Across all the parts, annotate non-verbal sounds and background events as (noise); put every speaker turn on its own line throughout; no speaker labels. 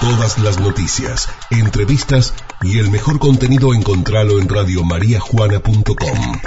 Todas las noticias, entrevistas y el mejor contenido encontralo en radiomariajuana.com.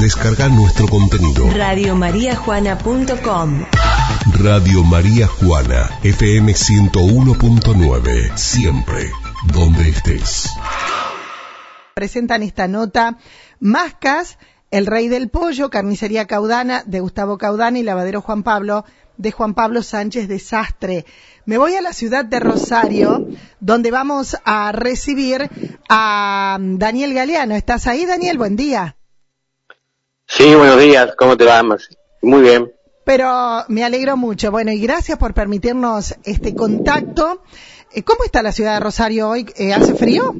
Descarga nuestro contenido.
Radiomariajuana.com
Radio María Juana, FM 101.9, siempre, donde estés.
Presentan esta nota Mascas, El Rey del Pollo, Carnicería Caudana de Gustavo Caudana y Lavadero Juan Pablo de Juan Pablo Sánchez de Sastre. Me voy a la ciudad de Rosario, donde vamos a recibir a Daniel Galeano. ¿Estás ahí, Daniel? Buen día.
Sí, buenos días. ¿Cómo te va? Muy bien.
Pero me alegro mucho. Bueno, y gracias por permitirnos este contacto. Eh, ¿Cómo está la ciudad de Rosario hoy? Eh, ¿Hace frío?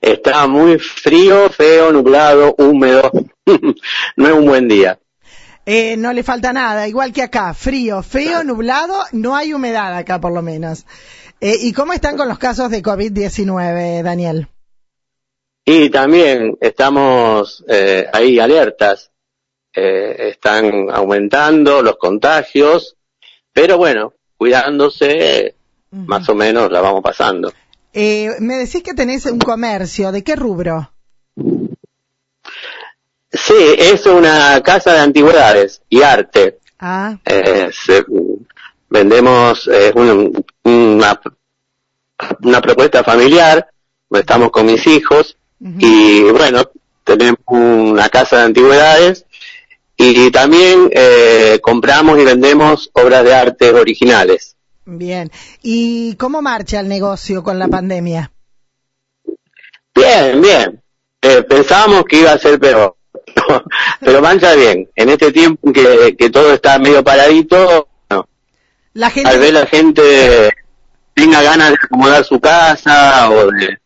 Está muy frío, feo, nublado, húmedo. (laughs) no es un buen día.
Eh, no le falta nada, igual que acá, frío, feo, nublado, no hay humedad acá por lo menos. Eh, ¿Y cómo están con los casos de COVID-19, Daniel?
Y también estamos eh, ahí alertas. Eh, están aumentando los contagios, pero bueno, cuidándose, más o menos la vamos pasando.
Eh, me decís que tenés un comercio, ¿de qué rubro?
Sí, es una casa de antigüedades y arte.
Ah,
Eh, se- vendemos eh, un- una, una propuesta familiar, estamos con mis hijos y bueno, tenemos una casa de antigüedades y también eh, compramos y vendemos obras de arte originales.
bien. ¿Y cómo marcha el negocio con la pandemia?
Bien, bien. Eh, pensábamos que iba a ser peor, (laughs) pero mancha bien. En este tiempo que, que todo está medio paradito, no.
La gente...
tal vez la gente tenga ganas de acomodar su casa o de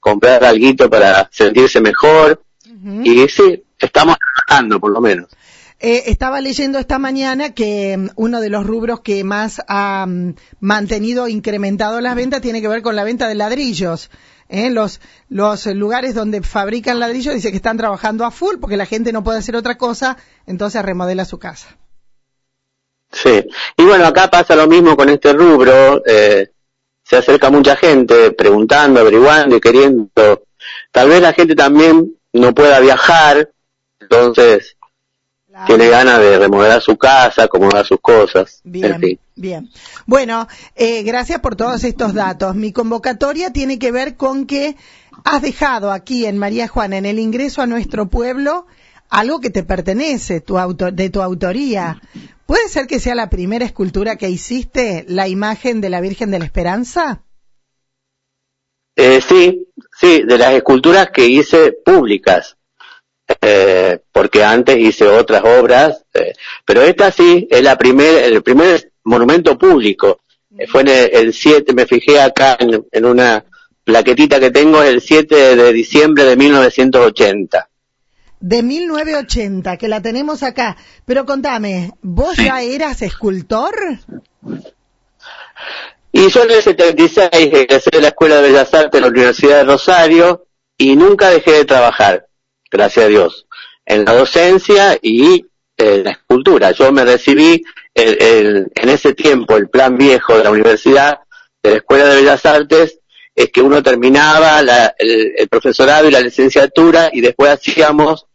comprar algo para sentirse mejor. Y sí, estamos trabajando por lo menos.
Eh, estaba leyendo esta mañana que mm, uno de los rubros que más ha mm, mantenido incrementado las ventas tiene que ver con la venta de ladrillos. ¿Eh? Los, los lugares donde fabrican ladrillos dice que están trabajando a full porque la gente no puede hacer otra cosa, entonces remodela su casa.
Sí. Y bueno, acá pasa lo mismo con este rubro. eh, se acerca mucha gente preguntando, averiguando y queriendo. Tal vez la gente también no pueda viajar, entonces tiene ganas de remodelar su casa, acomodar sus cosas.
Bien,
En fin.
Bien. Bueno, eh, gracias por todos estos datos. Mi convocatoria tiene que ver con que has dejado aquí en María Juana, en el ingreso a nuestro pueblo, algo que te pertenece, tu auto, de tu autoría. ¿Puede ser que sea la primera escultura que hiciste, la imagen de la Virgen de la Esperanza?
Eh, sí, sí, de las esculturas que hice públicas, eh, porque antes hice otras obras, eh, pero esta sí es la primer, el primer monumento público. Fue en el, el 7, me fijé acá en, en una plaquetita que tengo, el 7 de diciembre de 1980.
De 1980, que la tenemos acá. Pero contame, ¿vos
Sí.
ya eras escultor?
Y yo en el 76 egresé de la Escuela de Bellas Artes de la Universidad de Rosario y nunca dejé de trabajar, gracias a Dios, en la docencia y en la escultura. Yo me recibí el- el- en ese tiempo, el plan viejo de la Universidad de la Escuela de Bellas Artes, es que uno terminaba la- el, el profesorado y la licenciatura y después hacíamos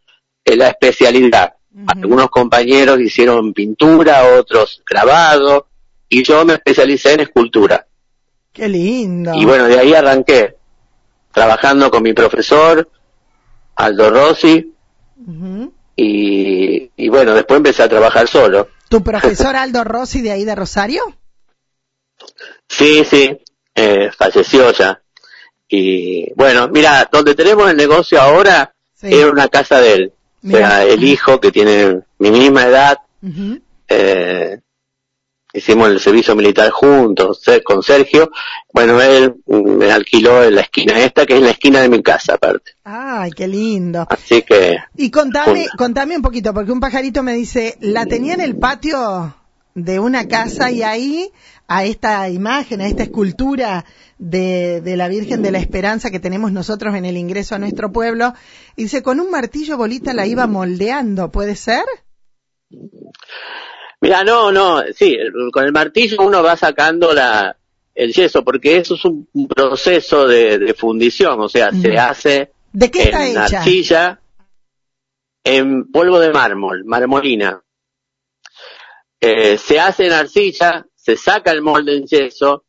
eh, la especialidad. Algunos compañeros hicieron pintura, otros grabado, y yo me especialicé en escultura.
Qué lindo.
Y bueno, de ahí arranqué, trabajando con mi profesor, Aldo Rossi, y, y bueno, después empecé a trabajar solo.
¿Tu profesor Aldo Rossi de ahí de Rosario?
Sí, sí, eh, falleció ya. Y bueno, mira, donde tenemos el negocio ahora
Sí.
es una casa de él. O sea, el hijo que tiene mi misma edad, eh, hicimos el servicio militar juntos con Sergio. Bueno, él mm, me alquiló en la esquina esta, que es la esquina de mi casa aparte.
Ay, qué lindo.
Así que
Y contame,
Junta.
contame un poquito, porque un pajarito me dice, la tenía en el patio de una casa y ahí a esta imagen, a esta escultura de, de la Virgen de la Esperanza que tenemos nosotros en el ingreso a nuestro pueblo, dice, con un martillo bolita la iba moldeando, ¿puede ser?
Mira, no, no, sí, con el martillo uno va sacando la, el yeso, porque eso es un un proceso de, de fundición, o sea, se hace
¿De qué está
en
hecha?
arcilla, en polvo de mármol, marmolina. Eh, se hace en arcilla, se saca el molde en yeso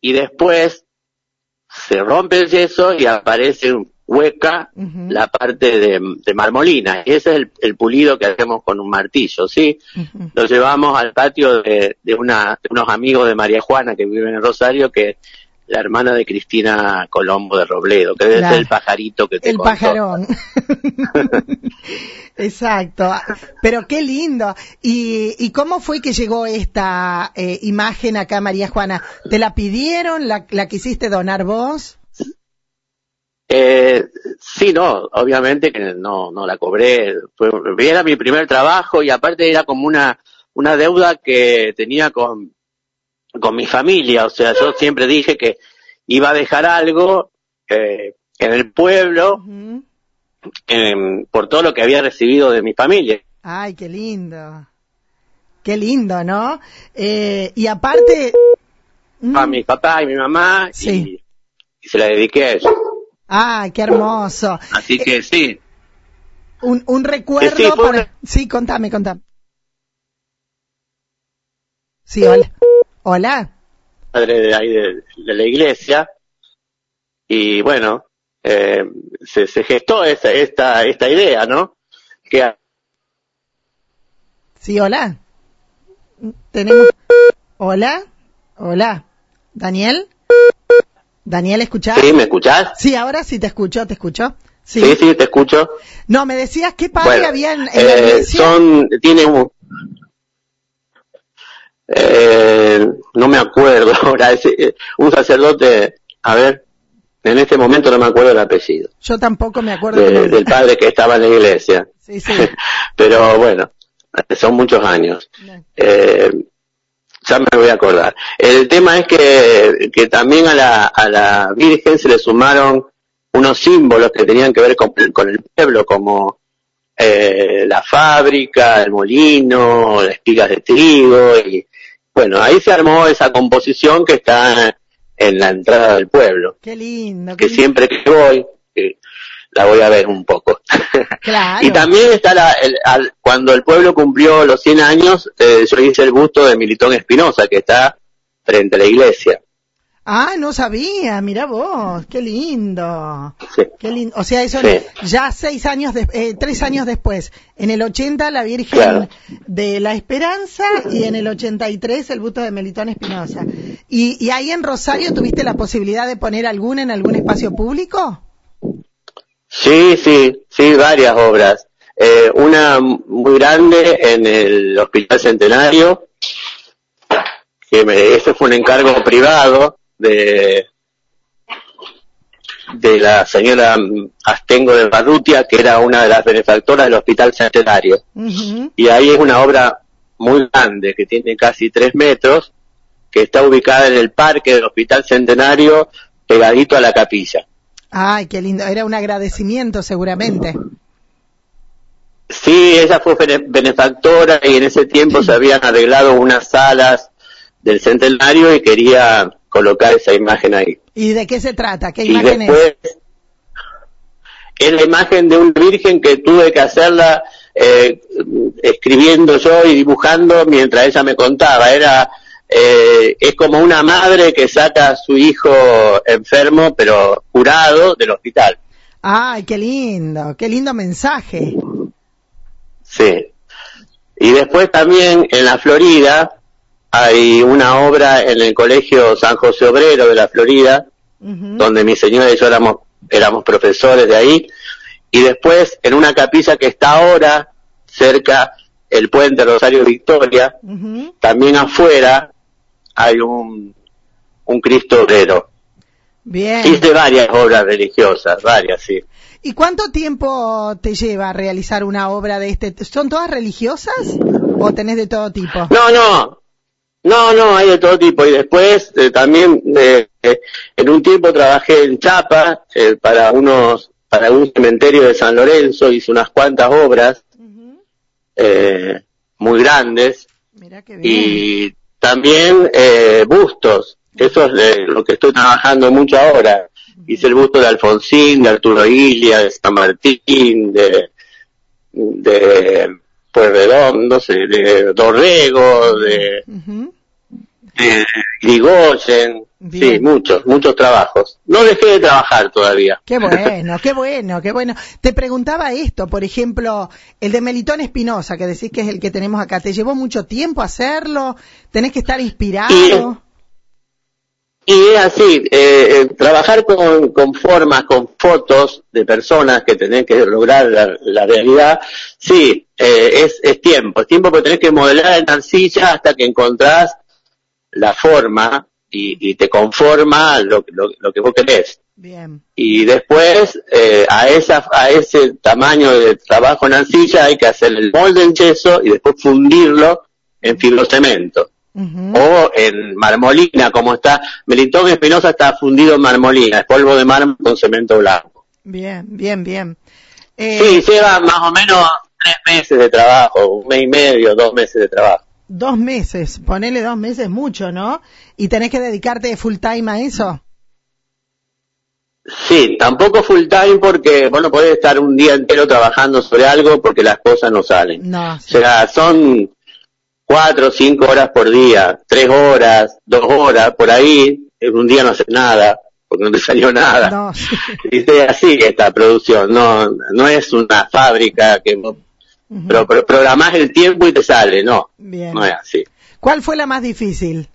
y después se rompe el yeso y aparece hueca la parte de, de marmolina. Y ese es el, el pulido que hacemos con un martillo, ¿sí?
ujú.
Lo llevamos al patio de, de, una, de unos amigos de María Juana que viven en Rosario, que es la hermana de Cristina Colombo de Robledo, que debe ser el pajarito que te
El
contó.
pajarón. (laughs) Exacto. Pero qué lindo. ¿Y, y cómo fue que llegó esta eh, imagen acá, María Juana? ¿Te la pidieron? ¿La, la quisiste donar vos?
Eh, sí, no, obviamente que no, no la cobré. Fue, era mi primer trabajo y aparte era como una, una deuda que tenía con, con mi familia. O sea, yo siempre dije que iba a dejar algo eh, en el pueblo em, por todo lo que había recibido de mi familia.
Ay, qué lindo. Qué lindo, ¿no? Eh, y aparte... Mm.
A mi papá y mi mamá
Sí.
y, y se la dediqué a ellos.
Ay, qué hermoso.
Así que sí,
Un, un recuerdo
Sí, fue
para...
una-
Sí, contame, contame. Sí, hola. Hola.
padre de ahí de, de la iglesia y bueno eh, se, se gestó esta esta esta idea no que
Sí, hola. Tenemos... Hola. Hola. Daniel. Daniel, ¿escuchás?
sí me escuchás
Sí, ahora sí te escucho, te escucho. Sí.
sí sí te escucho
No, me decías qué padre
bueno
había en, en la
eh,
iglesia.
son tiene un eh, no me acuerdo (laughs) ahora es, eh, un sacerdote a ver en este momento no me acuerdo el apellido
Yo tampoco me acuerdo.
de-
el nombre.
del padre que estaba en la iglesia
Sí, sí. (laughs)
pero bueno son muchos años Eh, ya me voy a acordar. El tema es que, que también a la, a la Virgen se le sumaron unos símbolos que tenían que ver con, con el pueblo, como eh, la fábrica, el molino, las espigas de trigo, y bueno, ahí se armó esa composición que está en la entrada del pueblo,
Qué lindo. qué
que
lindo.
siempre que voy, eh, la voy a ver un poco. (laughs)
Claro.
Y también está la, el- al- cuando el pueblo cumplió los 100 años, eh, yo hice el busto de Militón Espinosa, que está frente a la iglesia.
Ah, no sabía, mira vos, qué lindo.
Sí.
Qué lindo. O sea, eso
Sí.
ya seis años, de- eh, tres años después. En el 80 la Virgen
Claro.
de la Esperanza y en el 83 el busto de Melitón Espinosa. ¿Y, ¿Y ahí en Rosario tuviste la posibilidad de poner alguna en algún espacio público?
Sí, sí, sí, varias obras. Eh, una muy grande en el Hospital Centenario, que me, ese fue un encargo privado de de la señora Astengo de Barrutia, que era una de las benefactoras del Hospital Centenario.
Ujú.
y ahí es una obra muy grande que tiene casi tres metros que está ubicada en el parque del Hospital Centenario pegadito a la capilla.
Ay, qué lindo. Era un agradecimiento seguramente.
Sí, ella fue bene- benefactora y en ese tiempo se habían arreglado unas salas del Centenario y quería colocar esa imagen ahí.
¿Y de qué se trata? ¿Qué
Y
imagen es?
es la imagen de una virgen que tuve que hacerla eh, escribiendo yo y dibujando mientras ella me contaba. Era eh, es como una madre que saca a su hijo enfermo pero curado del hospital.
Ay, qué lindo, qué lindo mensaje.
Sí. Y después también en la Florida hay una obra en el Colegio San José Obrero de la Florida donde mi señora y yo éramos, éramos profesores de ahí, y después en una capilla que está ahora cerca el puente Rosario Victoria, también afuera hay un, un Cristo obrero.
Bien.
Hice varias obras religiosas, varias, sí.
¿Y cuánto tiempo te lleva realizar una obra de este? ¿Son todas religiosas o tenés de todo tipo?
No, no, no, no, hay de todo tipo. Y después eh, también eh, eh, en un tiempo trabajé en Chapa eh, para unos, para un cementerio de San Lorenzo, hice unas cuantas obras muy grandes
Mira qué bien.
y también eh, bustos Eso es lo que estoy trabajando mucho ahora. Hice el busto de Alfonsín, de Arturo Ilia, de San Martín, de, de Pueyrredón, no sé, de Dorrego, de Irigoyen. Sí,
Bien.
muchos, muchos trabajos. No dejé de trabajar todavía.
Qué bueno, qué bueno, qué bueno. Te preguntaba esto, por ejemplo, el de Melitón Espinosa, que decís que es el que tenemos acá. ¿Te llevó mucho tiempo hacerlo? ¿Tenés que estar inspirado?
Y es así, eh, eh, trabajar con, con formas, con fotos de personas que tenés que lograr la, la realidad, sí, eh, es, es tiempo, es tiempo que tenés que modelar en arcilla hasta que encontrás la forma y, y te conforma lo, lo, lo que vos querés.
Bien.
Y después, eh, a, esa, a ese tamaño de trabajo en arcilla hay que hacer el molde en yeso y después fundirlo en fibrocemento
Ujú.
o en marmolina, como está, Melitón Espinosa está fundido en marmolina, es polvo de mármol con cemento blanco.
Bien, bien, bien. Eh,
Sí, lleva más o menos tres meses de trabajo, un mes y medio, dos meses de trabajo.
Dos meses, ponele dos meses mucho, ¿no? Y tenés que dedicarte full time a eso.
Sí, tampoco full time porque vos no podés estar un día entero trabajando sobre algo porque las cosas no salen.
No,
O sea, son cuatro cinco horas por día, tres horas, dos horas, por ahí, en un día no haces nada, porque no te (laughs) salió nada.
No, sí. (laughs)
Dice así esta producción, no, no es una fábrica que pro- pro- programás el tiempo y te sale, no,
Bien.
no es así.
¿Cuál fue la más difícil?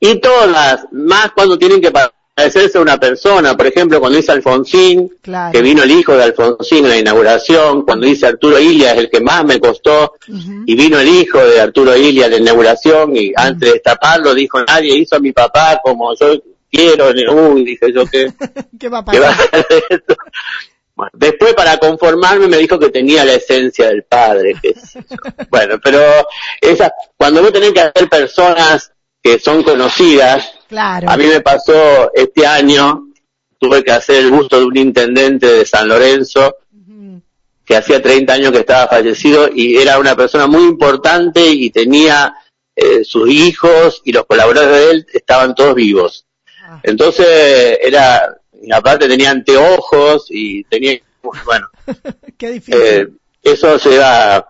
Y todas, más cuando tienen que parecerse a una persona, por ejemplo, cuando dice Alfonsín,
Claro.
que vino el hijo de Alfonsín en la inauguración, cuando dice Arturo Ilia es el que más me costó, y vino el hijo de Arturo Ilia en la inauguración, y antes de destaparlo dijo, nadie hizo a mi papá como yo quiero, uy, dije yo que... (laughs)
¿Qué va a
¿Qué va a Bueno, después para conformarme me dijo que tenía la esencia del padre. sé yo. (laughs) Bueno, pero esa, cuando vos tenés que hacer personas que son conocidas,
Claro.
a mí me pasó este año, tuve que hacer el busto de un intendente de San Lorenzo, que hacía 30 años que estaba fallecido y era una persona muy importante y tenía eh, sus hijos y los colaboradores de él estaban todos vivos.
Ah.
Entonces era, y aparte tenía anteojos y tenía, bueno, (laughs)
Qué difícil.
eh, eso lleva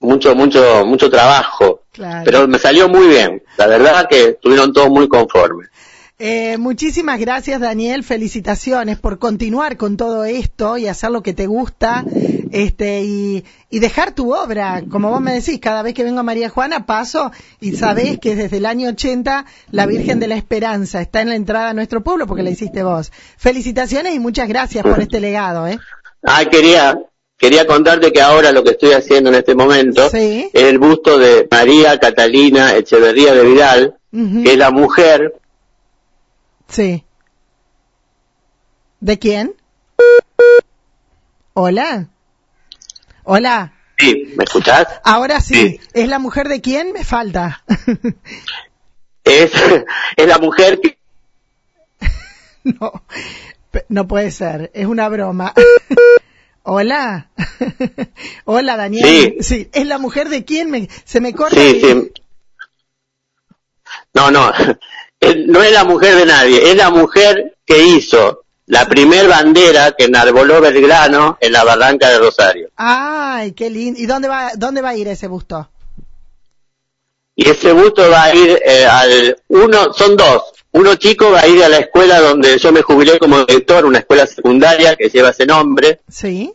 mucho, mucho, mucho trabajo,
Claro.
pero me salió muy bien. La verdad que estuvieron todos muy conformes.
Eh, muchísimas gracias, Daniel. Felicitaciones por continuar con todo esto y hacer lo que te gusta, este, y, y dejar tu obra. Como vos me decís, cada vez que vengo a María Juana paso y sabés que desde el año 80 la Virgen de la Esperanza está en la entrada a nuestro pueblo porque la hiciste vos. Felicitaciones y muchas gracias por este legado, ¿eh?
Ah, quería, quería contarte que ahora lo que estoy haciendo en este momento
Sí.
es el busto de María Catalina Echeverría de Vidal,
Ujú.
que es la mujer
Sí. ¿De quién? Hola. Hola.
Sí, ¿me escuchás?
Ahora sí.
Sí.
¿Es la mujer de quién? Me falta. (laughs)
Es, es la mujer que, (laughs)
no. No puede ser. Es una broma. (laughs) Hola. Hola, Daniel.
Sí.
¿Es la mujer de quién? Me- se me corta.
sí,
y-
sí. No, no, no es la mujer de nadie, es la mujer que hizo la primer bandera que enarboló Belgrano en la barranca de Rosario.
Ay, qué lindo. ¿Y dónde va, dónde va a ir ese busto?
Y ese busto va a ir eh, al, uno, son dos. Uno chico va a ir a la escuela donde yo me jubilé como director, una escuela secundaria que lleva ese nombre,
Sí.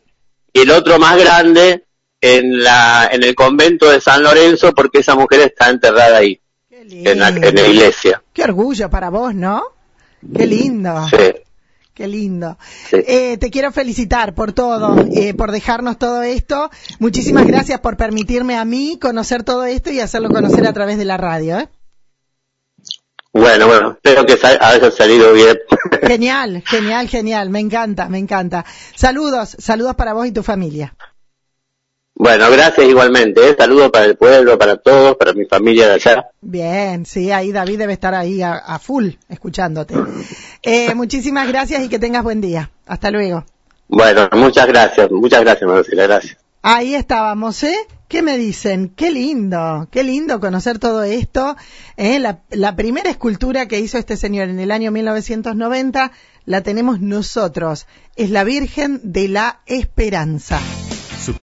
y el otro más grande en la, en el convento de San Lorenzo porque esa mujer está enterrada ahí. En la, en la iglesia.
Qué orgullo para vos, ¿no? Qué lindo.
Sí,
Qué lindo.
sí.
Eh, te quiero felicitar por todo, eh, por dejarnos todo esto. Muchísimas gracias por permitirme a mí conocer todo esto y hacerlo conocer a través de la radio. ¿eh?
Bueno, bueno, espero que haya salido bien. (laughs)
Genial, genial, genial. Me encanta, me encanta. Saludos, saludos para vos y tu familia.
Bueno, gracias igualmente. ¿eh? Saludos para el pueblo, para todos, para mi familia de allá.
Bien, sí, ahí David debe estar ahí a, a full escuchándote. Eh, muchísimas gracias y que tengas buen día. Hasta luego.
Bueno, muchas gracias, muchas gracias, Marcela, gracias.
Ahí estábamos, ¿eh? ¿Qué me dicen? Qué lindo, qué lindo conocer todo esto. ¿eh? La, la primera escultura que hizo este señor en el año 1990 la tenemos nosotros. Es la Virgen de la Esperanza.